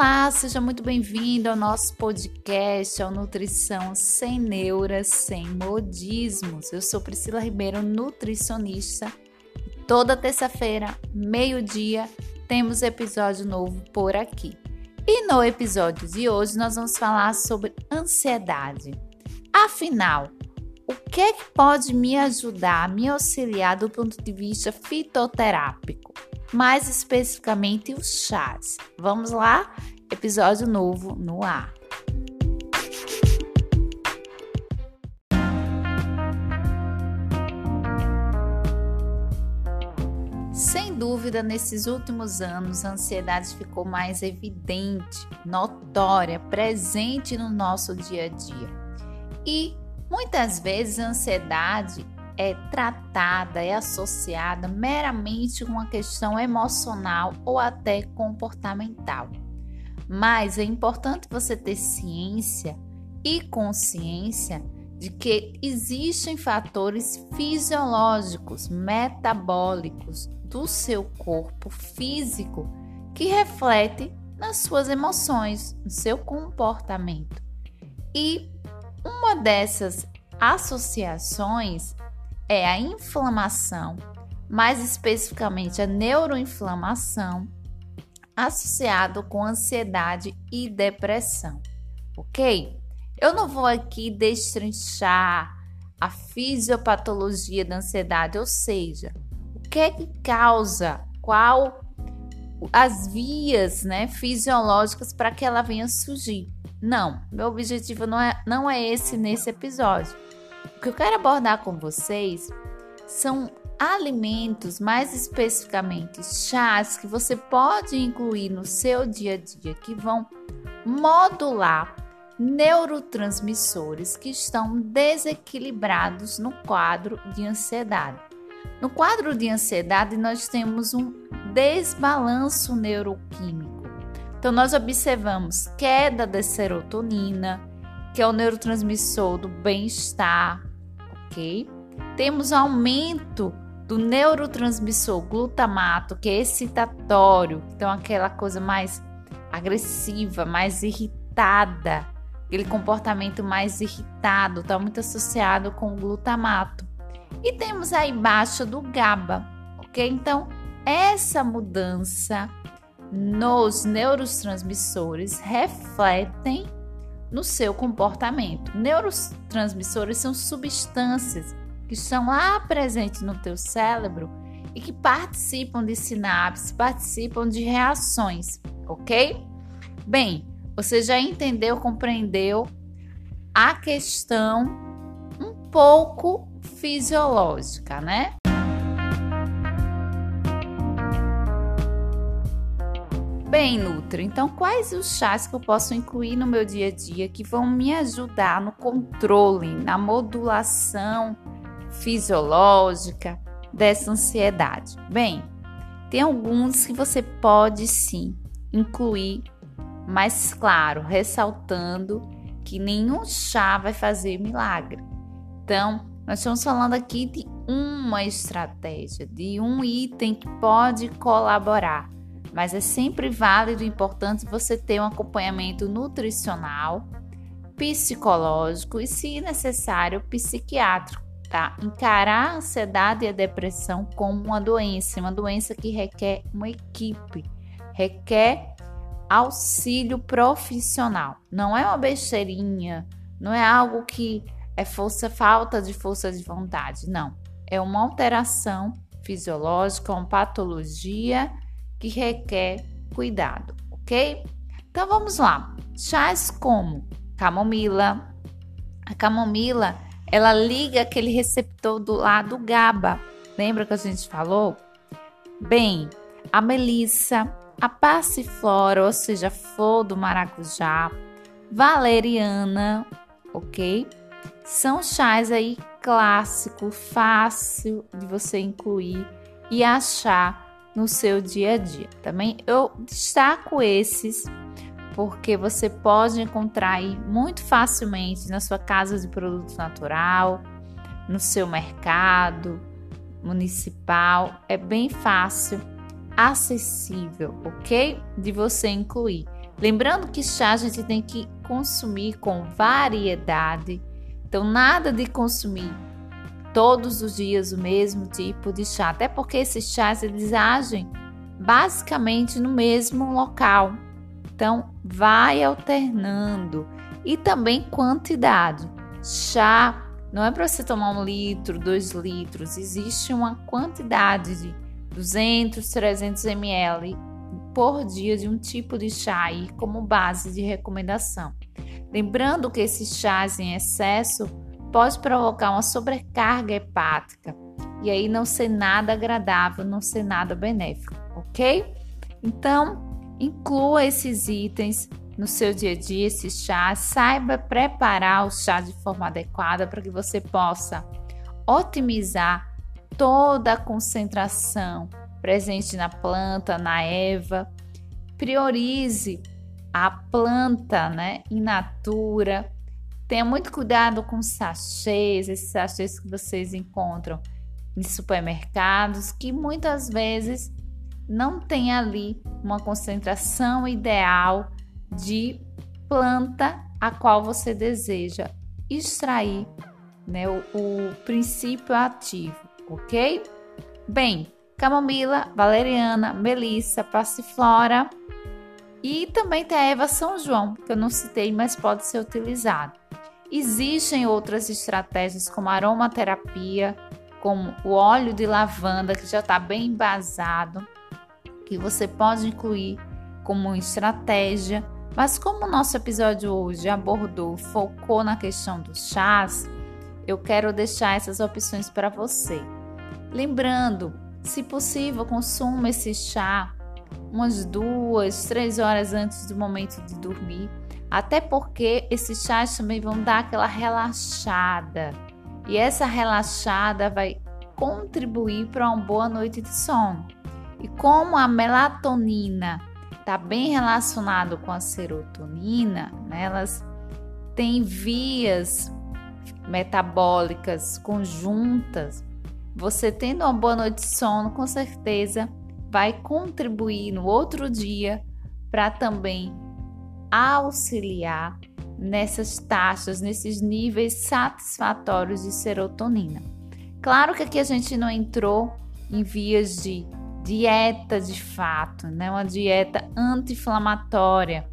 Olá, seja muito bem-vindo ao nosso podcast, ao Nutrição Sem Neuras, Sem Modismos. Eu sou Priscila Ribeiro, nutricionista. Toda terça-feira, meio-dia, temos episódio novo por aqui. E no episódio de hoje nós vamos falar sobre ansiedade. Afinal, o que é que pode me ajudar, me auxiliar do ponto de vista fitoterápico? mais especificamente os chás. Vamos lá? Episódio novo no ar. Sem dúvida, nesses últimos anos, a ansiedade ficou mais evidente, notória, presente no nosso dia a dia. E muitas vezes a ansiedade é tratada, é associada meramente com uma questão emocional ou até comportamental. Mas é importante você ter ciência e consciência de que existem fatores fisiológicos, metabólicos do seu corpo físico que refletem nas suas emoções, no seu comportamento. E uma dessas associações é a inflamação, mais especificamente a neuroinflamação, associado com ansiedade e depressão, ok? Eu não vou aqui destrinchar a fisiopatologia da ansiedade, ou seja, o que é que causa, qual as vias né, fisiológicas para que ela venha surgir. Não, meu objetivo não é, não é esse nesse episódio. O que eu quero abordar com vocês são alimentos, mais especificamente chás, que você pode incluir no seu dia a dia que vão modular neurotransmissores que estão desequilibrados no quadro de ansiedade. No quadro de ansiedade, nós temos um desbalanço neuroquímico. Então, nós observamos queda da serotonina, que é o neurotransmissor do bem-estar, ok? Temos aumento do neurotransmissor glutamato, que é excitatório, então aquela coisa mais agressiva, mais irritada, aquele comportamento mais irritado, está muito associado com o glutamato. E temos aí baixa do GABA, ok? Então, essa mudança nos neurotransmissores refletem no seu comportamento. Neurotransmissores são substâncias que estão lá presentes no teu cérebro e que participam de sinapses, participam de reações, ok? Bem, você já entendeu, compreendeu a questão um pouco fisiológica, né? Bem, Nutri, então quais os chás que eu posso incluir no meu dia a dia que vão me ajudar no controle, na modulação fisiológica dessa ansiedade? Bem, tem alguns que você pode sim incluir, mas claro, ressaltando que nenhum chá vai fazer milagre. Então, nós estamos falando aqui de uma estratégia, de um item que pode colaborar mas é sempre válido e importante você ter um acompanhamento nutricional, psicológico e, se necessário, psiquiátrico, tá? Encarar a ansiedade e a depressão como uma doença, uma doença que requer uma equipe, requer auxílio profissional. Não é uma besteirinha, não é algo que é força, falta de força de vontade, não. É uma alteração fisiológica, uma patologia que requer cuidado, ok? Então vamos lá. Chás como camomila. A camomila, ela liga aquele receptor do lado GABA. Lembra que a gente falou? Bem, a melissa, a passiflora, ou seja, flor do maracujá, valeriana, ok? São chás aí clássico, fácil de você incluir e achar no seu dia a dia. Também eu destaco esses porque você pode encontrar aí muito facilmente na sua casa de produto natural, no seu mercado municipal. É bem fácil, acessível, ok? De você incluir. Lembrando que chá a gente tem que consumir com variedade. Então, nada de consumir todos os dias o mesmo tipo de chá, até porque esses chás eles agem basicamente no mesmo local. Então, vai alternando e também quantidade. Chá não é para você tomar um litro, dois litros, existe uma quantidade de 200, 300 ml por dia de um tipo de chá aí como base de recomendação. Lembrando que esses chás em excesso pode provocar uma sobrecarga hepática e aí não ser nada agradável, não ser nada benéfico, ok? Então, inclua esses itens no seu dia a dia, esses chás, saiba preparar o chá de forma adequada para que você possa otimizar toda a concentração presente na planta, na erva. Priorize a planta, né, in natura. Tenha muito cuidado com sachês, esses sachês que vocês encontram em supermercados, que muitas vezes não tem ali uma concentração ideal de planta a qual você deseja extrair né, o, o princípio ativo, ok? Bem, camomila, valeriana, melissa, passiflora e também tem a Eva São João, que eu não citei, mas pode ser utilizado. Existem outras estratégias como aromaterapia, como o óleo de lavanda, que já está bem embasado, que você pode incluir como estratégia. Mas como o nosso episódio hoje abordou, focou na questão dos chás, eu quero deixar essas opções para você. Lembrando se possível, consuma esse chá umas duas, três horas antes do momento de dormir, até porque esses chás também vão dar aquela relaxada e essa relaxada vai contribuir para uma boa noite de sono. E como a melatonina está bem relacionado com a serotonina, né, elas têm vias metabólicas conjuntas você tendo uma boa noite de sono, com certeza vai contribuir no outro dia para também auxiliar nessas taxas, nesses níveis satisfatórios de serotonina. Claro que aqui a gente não entrou em vias de dieta de fato, né? Uma dieta anti-inflamatória,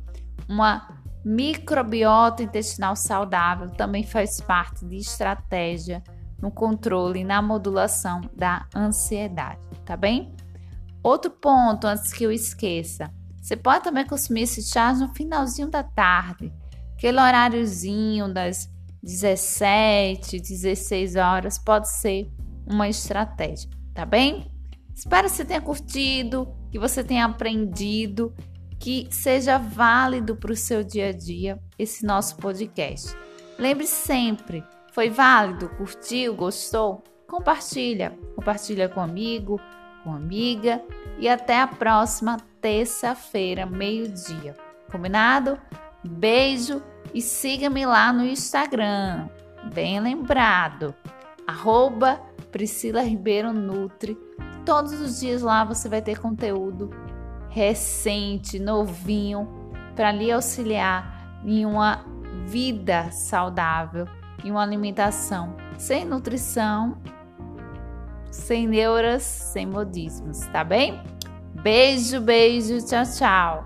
uma microbiota intestinal saudável também faz parte de estratégia no controle e na modulação da ansiedade, tá bem? Outro ponto antes que eu esqueça, você pode também consumir esse chá no finalzinho da tarde, aquele horáriozinho das 17, 16 horas pode ser uma estratégia, tá bem? Espero que você tenha curtido, que você tenha aprendido, que seja válido para o seu dia a dia esse nosso podcast. Lembre sempre, foi válido? Curtiu? Gostou? Compartilha. Compartilha com amigo, com amiga e até a próxima terça-feira, meio-dia. Combinado? Beijo e siga-me lá no Instagram. Bem lembrado. Arroba Priscila Ribeiro Nutri. Todos os dias lá você vai ter conteúdo recente, novinho, para lhe auxiliar em uma vida saudável e uma alimentação sem nutrição, sem neuras, sem modismos, tá bem? Beijo, beijo, tchau, tchau.